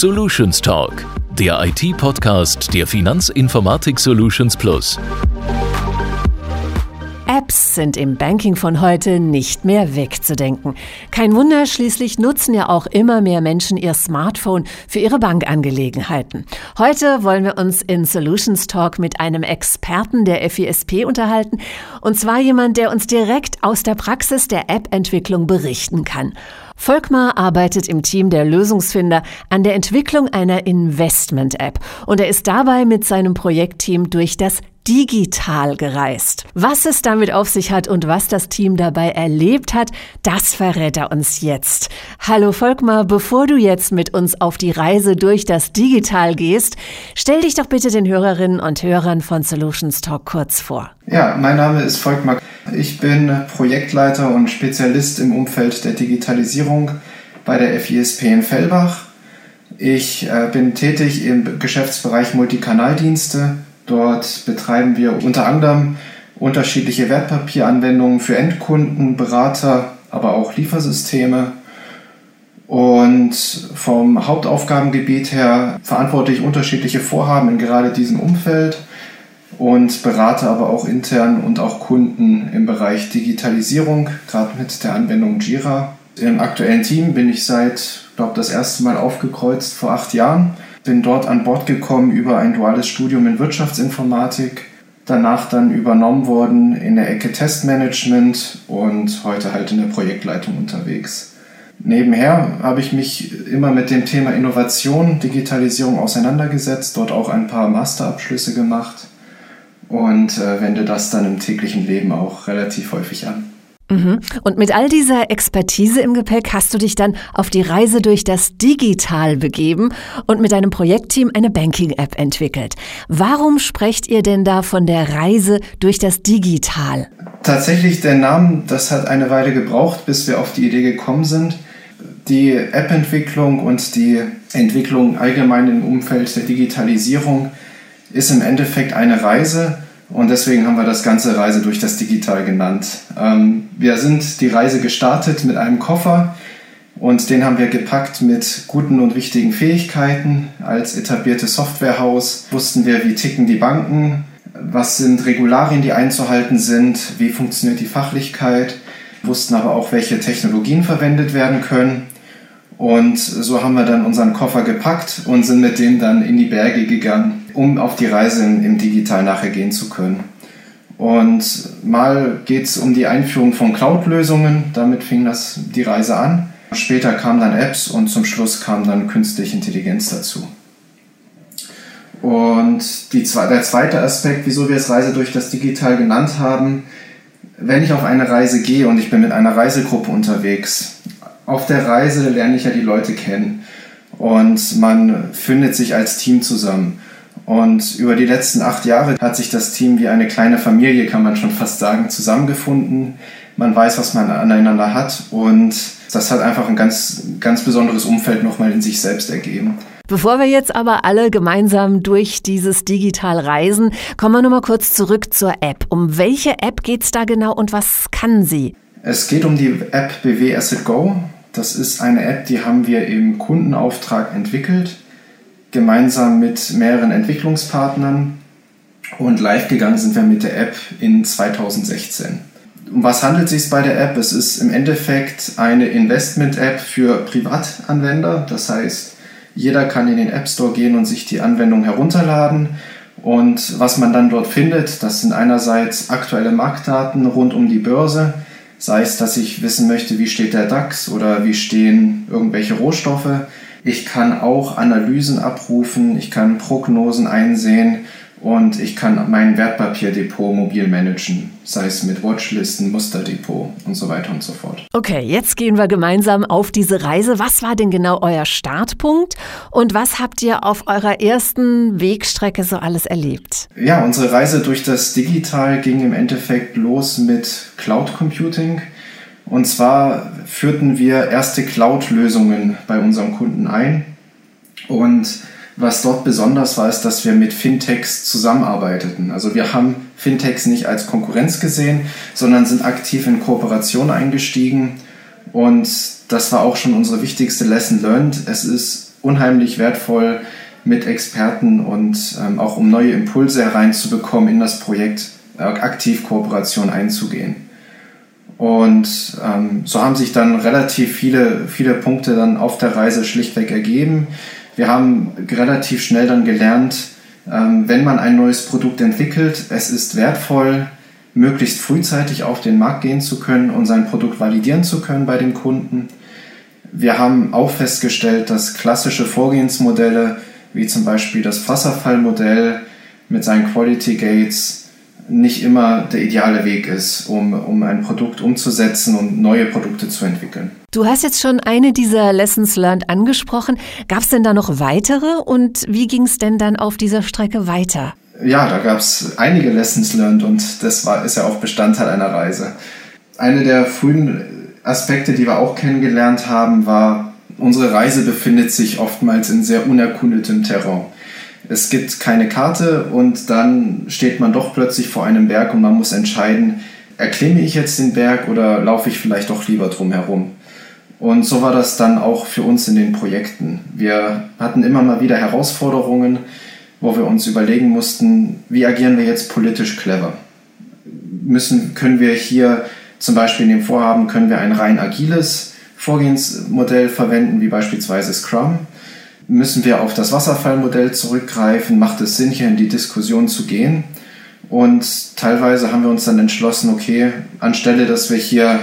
Solutions Talk, der IT-Podcast der Finanzinformatik Solutions Plus. Apps sind im Banking von heute nicht mehr wegzudenken. Kein Wunder, schließlich nutzen ja auch immer mehr Menschen ihr Smartphone für ihre Bankangelegenheiten. Heute wollen wir uns in Solutions Talk mit einem Experten der FISP unterhalten, und zwar jemand, der uns direkt aus der Praxis der App-Entwicklung berichten kann. Volkmar arbeitet im Team der Lösungsfinder an der Entwicklung einer Investment-App und er ist dabei mit seinem Projektteam durch das digital gereist. Was es damit auf sich hat und was das Team dabei erlebt hat, das verrät er uns jetzt. Hallo Volkmar, bevor du jetzt mit uns auf die Reise durch das Digital gehst, stell dich doch bitte den Hörerinnen und Hörern von Solutions Talk kurz vor. Ja, mein Name ist Volkmar. Ich bin Projektleiter und Spezialist im Umfeld der Digitalisierung bei der FISP in Fellbach. Ich äh, bin tätig im Geschäftsbereich Multikanaldienste Dort betreiben wir unter anderem unterschiedliche Wertpapieranwendungen für Endkunden, Berater, aber auch Liefersysteme. Und vom Hauptaufgabengebiet her verantworte ich unterschiedliche Vorhaben in gerade diesem Umfeld und berate aber auch intern und auch Kunden im Bereich Digitalisierung, gerade mit der Anwendung Jira. Im aktuellen Team bin ich seit, glaube das erste Mal aufgekreuzt vor acht Jahren bin dort an Bord gekommen über ein duales Studium in Wirtschaftsinformatik, danach dann übernommen worden in der Ecke Testmanagement und heute halt in der Projektleitung unterwegs. Nebenher habe ich mich immer mit dem Thema Innovation, Digitalisierung auseinandergesetzt, dort auch ein paar Masterabschlüsse gemacht und äh, wende das dann im täglichen Leben auch relativ häufig an. Mhm. Und mit all dieser Expertise im Gepäck hast du dich dann auf die Reise durch das Digital begeben und mit deinem Projektteam eine Banking-App entwickelt. Warum sprecht ihr denn da von der Reise durch das Digital? Tatsächlich der Name, das hat eine Weile gebraucht, bis wir auf die Idee gekommen sind. Die App-Entwicklung und die Entwicklung allgemein im Umfeld der Digitalisierung ist im Endeffekt eine Reise und deswegen haben wir das ganze Reise durch das Digital genannt. Ähm, wir sind die Reise gestartet mit einem Koffer und den haben wir gepackt mit guten und wichtigen Fähigkeiten. Als etabliertes Softwarehaus wussten wir, wie ticken die Banken, was sind Regularien, die einzuhalten sind, wie funktioniert die Fachlichkeit, wussten aber auch, welche Technologien verwendet werden können. Und so haben wir dann unseren Koffer gepackt und sind mit dem dann in die Berge gegangen, um auf die Reise im Digital nachher gehen zu können. Und mal geht es um die Einführung von Cloud-Lösungen, damit fing das die Reise an. Später kamen dann Apps und zum Schluss kam dann künstliche Intelligenz dazu. Und die, der zweite Aspekt, wieso wir es Reise durch das Digital genannt haben, wenn ich auf eine Reise gehe und ich bin mit einer Reisegruppe unterwegs, auf der Reise lerne ich ja die Leute kennen und man findet sich als Team zusammen. Und über die letzten acht Jahre hat sich das Team wie eine kleine Familie, kann man schon fast sagen, zusammengefunden. Man weiß, was man aneinander hat und das hat einfach ein ganz, ganz besonderes Umfeld nochmal in sich selbst ergeben. Bevor wir jetzt aber alle gemeinsam durch dieses Digital reisen, kommen wir nochmal kurz zurück zur App. Um welche App geht es da genau und was kann sie? Es geht um die App BW Asset Go. Das ist eine App, die haben wir im Kundenauftrag entwickelt, gemeinsam mit mehreren Entwicklungspartnern. Und live gegangen sind wir mit der App in 2016. Um was handelt es sich bei der App? Es ist im Endeffekt eine Investment-App für Privatanwender. Das heißt, jeder kann in den App Store gehen und sich die Anwendung herunterladen. Und was man dann dort findet, das sind einerseits aktuelle Marktdaten rund um die Börse, Sei es, dass ich wissen möchte, wie steht der DAX oder wie stehen irgendwelche Rohstoffe. Ich kann auch Analysen abrufen, ich kann Prognosen einsehen und ich kann mein Wertpapierdepot mobil managen, sei es mit Watchlisten, Musterdepot und so weiter und so fort. Okay, jetzt gehen wir gemeinsam auf diese Reise. Was war denn genau euer Startpunkt und was habt ihr auf eurer ersten Wegstrecke so alles erlebt? Ja, unsere Reise durch das Digital ging im Endeffekt los mit Cloud Computing. Und zwar führten wir erste Cloud-Lösungen bei unserem Kunden ein und was dort besonders war, ist, dass wir mit Fintechs zusammenarbeiteten. Also wir haben Fintechs nicht als Konkurrenz gesehen, sondern sind aktiv in Kooperation eingestiegen. Und das war auch schon unsere wichtigste Lesson learned. Es ist unheimlich wertvoll, mit Experten und ähm, auch um neue Impulse hereinzubekommen, in das Projekt äh, aktiv Kooperation einzugehen. Und ähm, so haben sich dann relativ viele, viele Punkte dann auf der Reise schlichtweg ergeben. Wir haben relativ schnell dann gelernt, ähm, wenn man ein neues Produkt entwickelt, es ist wertvoll, möglichst frühzeitig auf den Markt gehen zu können und sein Produkt validieren zu können bei dem Kunden. Wir haben auch festgestellt, dass klassische Vorgehensmodelle, wie zum Beispiel das Wasserfallmodell mit seinen Quality Gates, nicht immer der ideale Weg ist, um, um ein Produkt umzusetzen und neue Produkte zu entwickeln. Du hast jetzt schon eine dieser Lessons learned angesprochen. Gab es denn da noch weitere und wie ging es denn dann auf dieser Strecke weiter? Ja, da gab es einige Lessons learned und das war, ist ja auch Bestandteil einer Reise. Eine der frühen Aspekte, die wir auch kennengelernt haben, war, unsere Reise befindet sich oftmals in sehr unerkundetem Terrain es gibt keine Karte und dann steht man doch plötzlich vor einem Berg und man muss entscheiden, erklimme ich jetzt den Berg oder laufe ich vielleicht doch lieber drum herum. Und so war das dann auch für uns in den Projekten. Wir hatten immer mal wieder Herausforderungen, wo wir uns überlegen mussten, wie agieren wir jetzt politisch clever? Müssen, können wir hier zum Beispiel in dem Vorhaben, können wir ein rein agiles Vorgehensmodell verwenden, wie beispielsweise Scrum? Müssen wir auf das Wasserfallmodell zurückgreifen? Macht es Sinn, hier in die Diskussion zu gehen? Und teilweise haben wir uns dann entschlossen, okay, anstelle, dass wir hier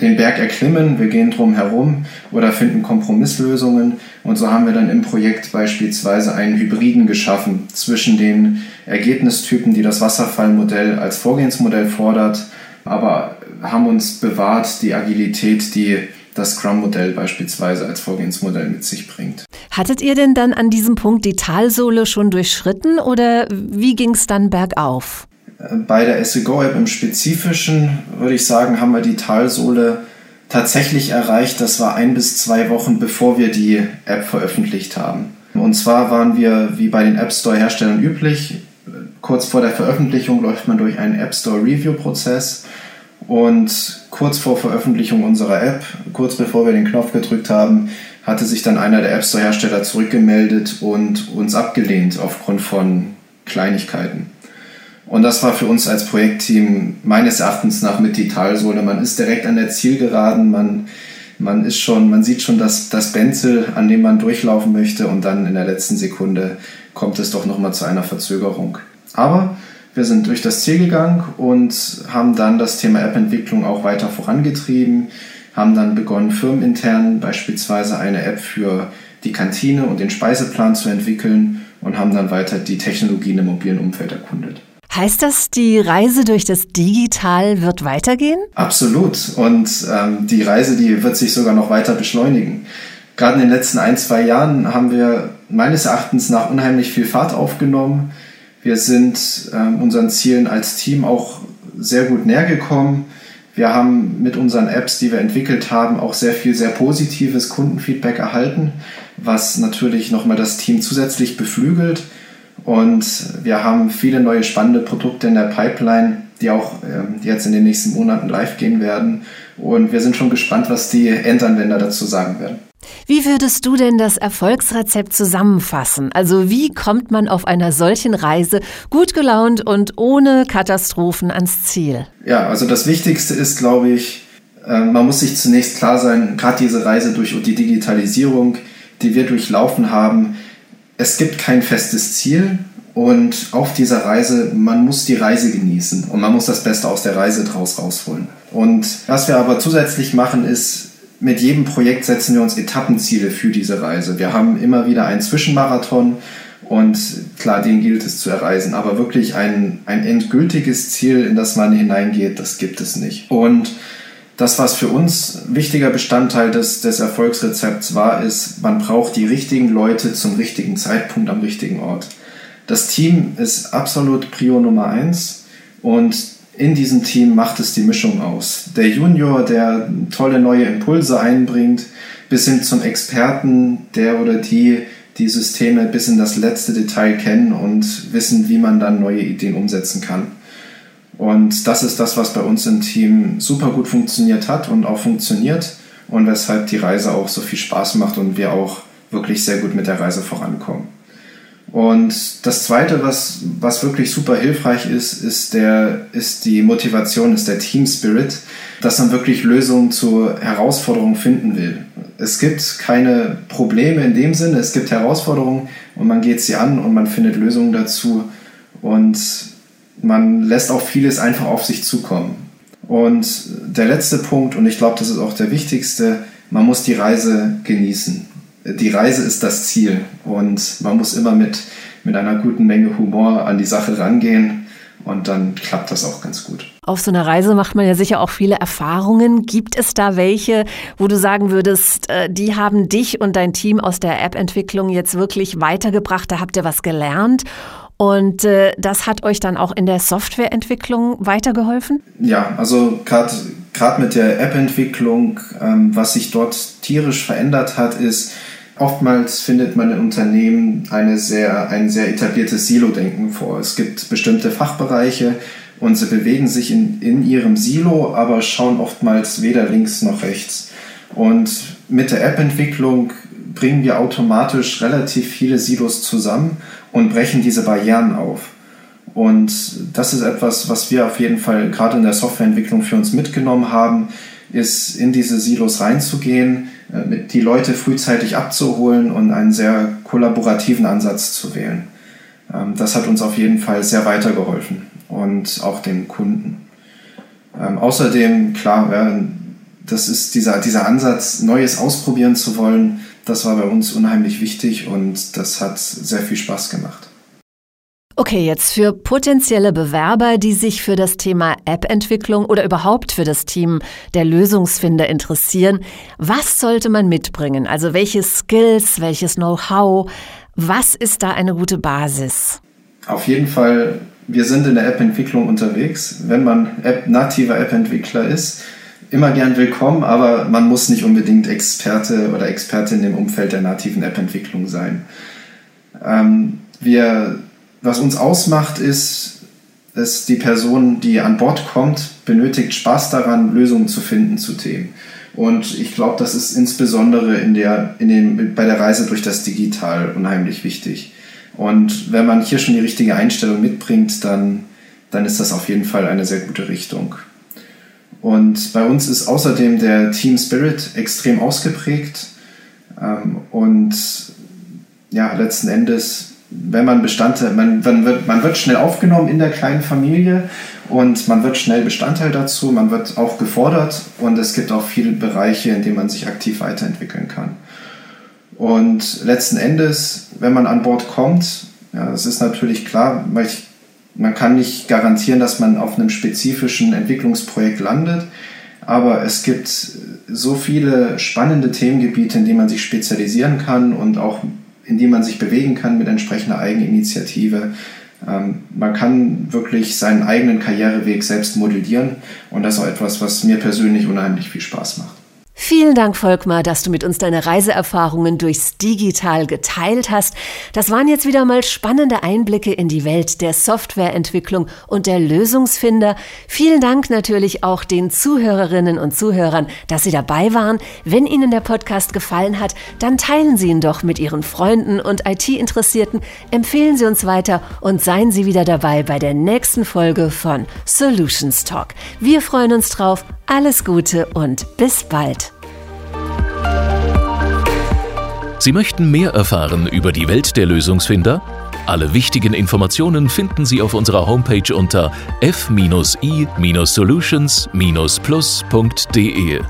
den Berg erklimmen, wir gehen drum herum oder finden Kompromisslösungen. Und so haben wir dann im Projekt beispielsweise einen Hybriden geschaffen zwischen den Ergebnistypen, die das Wasserfallmodell als Vorgehensmodell fordert, aber haben uns bewahrt die Agilität, die das Scrum-Modell beispielsweise als Vorgehensmodell mit sich bringt. Hattet ihr denn dann an diesem Punkt die Talsohle schon durchschritten oder wie ging es dann bergauf? Bei der SEGO-App im Spezifischen würde ich sagen, haben wir die Talsohle tatsächlich erreicht. Das war ein bis zwei Wochen, bevor wir die App veröffentlicht haben. Und zwar waren wir, wie bei den App Store-Herstellern üblich, kurz vor der Veröffentlichung läuft man durch einen App Store Review-Prozess und kurz vor Veröffentlichung unserer App, kurz bevor wir den Knopf gedrückt haben, hatte sich dann einer der App Store Hersteller zurückgemeldet und uns abgelehnt aufgrund von Kleinigkeiten. Und das war für uns als Projektteam meines Erachtens nach mit die Talsohle. Man ist direkt an der Zielgeraden, man, man ist schon, man sieht schon das, das Benzel, an dem man durchlaufen möchte und dann in der letzten Sekunde kommt es doch nochmal zu einer Verzögerung. Aber wir sind durch das Ziel gegangen und haben dann das Thema App-Entwicklung auch weiter vorangetrieben, haben dann begonnen, firmenintern beispielsweise eine App für die Kantine und den Speiseplan zu entwickeln und haben dann weiter die Technologien im mobilen Umfeld erkundet. Heißt das, die Reise durch das Digital wird weitergehen? Absolut. Und ähm, die Reise, die wird sich sogar noch weiter beschleunigen. Gerade in den letzten ein, zwei Jahren haben wir meines Erachtens nach unheimlich viel Fahrt aufgenommen. Wir sind ähm, unseren Zielen als Team auch sehr gut näher gekommen. Wir haben mit unseren Apps, die wir entwickelt haben, auch sehr viel sehr positives Kundenfeedback erhalten, was natürlich nochmal das Team zusätzlich beflügelt. Und wir haben viele neue spannende Produkte in der Pipeline, die auch ähm, jetzt in den nächsten Monaten live gehen werden. Und wir sind schon gespannt, was die Endanwender dazu sagen werden. Wie würdest du denn das Erfolgsrezept zusammenfassen? Also wie kommt man auf einer solchen Reise gut gelaunt und ohne Katastrophen ans Ziel? Ja, also das Wichtigste ist, glaube ich, äh, man muss sich zunächst klar sein, gerade diese Reise durch die Digitalisierung, die wir durchlaufen haben, es gibt kein festes Ziel und auf dieser Reise, man muss die Reise genießen und man muss das Beste aus der Reise draus rausholen. Und was wir aber zusätzlich machen, ist mit jedem Projekt setzen wir uns Etappenziele für diese Reise. Wir haben immer wieder einen Zwischenmarathon und klar, den gilt es zu erreisen. Aber wirklich ein, ein endgültiges Ziel, in das man hineingeht, das gibt es nicht. Und das, was für uns wichtiger Bestandteil des, des Erfolgsrezepts war, ist, man braucht die richtigen Leute zum richtigen Zeitpunkt am richtigen Ort. Das Team ist absolut Prio Nummer eins und in diesem Team macht es die Mischung aus. Der Junior, der tolle neue Impulse einbringt, bis hin zum Experten, der oder die die Systeme bis in das letzte Detail kennen und wissen, wie man dann neue Ideen umsetzen kann. Und das ist das, was bei uns im Team super gut funktioniert hat und auch funktioniert und weshalb die Reise auch so viel Spaß macht und wir auch wirklich sehr gut mit der Reise vorankommen. Und das Zweite, was, was wirklich super hilfreich ist, ist, der, ist die Motivation, ist der Team Spirit, dass man wirklich Lösungen zur Herausforderung finden will. Es gibt keine Probleme in dem Sinne, es gibt Herausforderungen und man geht sie an und man findet Lösungen dazu und man lässt auch vieles einfach auf sich zukommen. Und der letzte Punkt, und ich glaube, das ist auch der wichtigste, man muss die Reise genießen die Reise ist das Ziel und man muss immer mit, mit einer guten Menge Humor an die Sache rangehen und dann klappt das auch ganz gut. Auf so einer Reise macht man ja sicher auch viele Erfahrungen. Gibt es da welche, wo du sagen würdest, äh, die haben dich und dein Team aus der App-Entwicklung jetzt wirklich weitergebracht? Da habt ihr was gelernt? Und äh, das hat euch dann auch in der Softwareentwicklung weitergeholfen? Ja, also gerade mit der App-Entwicklung, ähm, was sich dort tierisch verändert hat, ist, Oftmals findet man in Unternehmen eine sehr, ein sehr etabliertes Silo-Denken vor. Es gibt bestimmte Fachbereiche und sie bewegen sich in, in ihrem Silo, aber schauen oftmals weder links noch rechts. Und mit der App-Entwicklung bringen wir automatisch relativ viele Silos zusammen und brechen diese Barrieren auf. Und das ist etwas, was wir auf jeden Fall gerade in der Softwareentwicklung für uns mitgenommen haben, ist in diese Silos reinzugehen, äh, die Leute frühzeitig abzuholen und einen sehr kollaborativen Ansatz zu wählen. Ähm, das hat uns auf jeden Fall sehr weitergeholfen und auch dem Kunden. Ähm, außerdem, klar, das ist dieser, dieser Ansatz, Neues ausprobieren zu wollen, das war bei uns unheimlich wichtig und das hat sehr viel Spaß gemacht. Okay, jetzt für potenzielle Bewerber, die sich für das Thema App-Entwicklung oder überhaupt für das Team der Lösungsfinder interessieren, was sollte man mitbringen? Also welche Skills, welches Know-how? Was ist da eine gute Basis? Auf jeden Fall, wir sind in der App-Entwicklung unterwegs. Wenn man App, nativer App-Entwickler ist, immer gern willkommen, aber man muss nicht unbedingt Experte oder Expertin im Umfeld der nativen App-Entwicklung sein. Ähm, wir was uns ausmacht, ist, dass die Person, die an Bord kommt, benötigt Spaß daran, Lösungen zu finden zu Themen. Und ich glaube, das ist insbesondere in der, in dem, bei der Reise durch das Digital unheimlich wichtig. Und wenn man hier schon die richtige Einstellung mitbringt, dann, dann ist das auf jeden Fall eine sehr gute Richtung. Und bei uns ist außerdem der Team Spirit extrem ausgeprägt. Ähm, und ja, letzten Endes wenn man Bestandteil, man, man, wird, man wird schnell aufgenommen in der kleinen Familie und man wird schnell Bestandteil dazu, man wird auch gefordert und es gibt auch viele Bereiche, in denen man sich aktiv weiterentwickeln kann. Und letzten Endes, wenn man an Bord kommt, ja, es ist natürlich klar, weil ich, man kann nicht garantieren, dass man auf einem spezifischen Entwicklungsprojekt landet, aber es gibt so viele spannende Themengebiete, in denen man sich spezialisieren kann und auch in dem man sich bewegen kann mit entsprechender Eigeninitiative. Ähm, man kann wirklich seinen eigenen Karriereweg selbst modellieren und das ist auch etwas, was mir persönlich unheimlich viel Spaß macht. Vielen Dank, Volkmar, dass du mit uns deine Reiseerfahrungen durchs Digital geteilt hast. Das waren jetzt wieder mal spannende Einblicke in die Welt der Softwareentwicklung und der Lösungsfinder. Vielen Dank natürlich auch den Zuhörerinnen und Zuhörern, dass Sie dabei waren. Wenn Ihnen der Podcast gefallen hat, dann teilen Sie ihn doch mit Ihren Freunden und IT-Interessierten. Empfehlen Sie uns weiter und seien Sie wieder dabei bei der nächsten Folge von Solutions Talk. Wir freuen uns drauf. Alles Gute und bis bald. Sie möchten mehr erfahren über die Welt der Lösungsfinder? Alle wichtigen Informationen finden Sie auf unserer Homepage unter f-i-solutions-plus.de.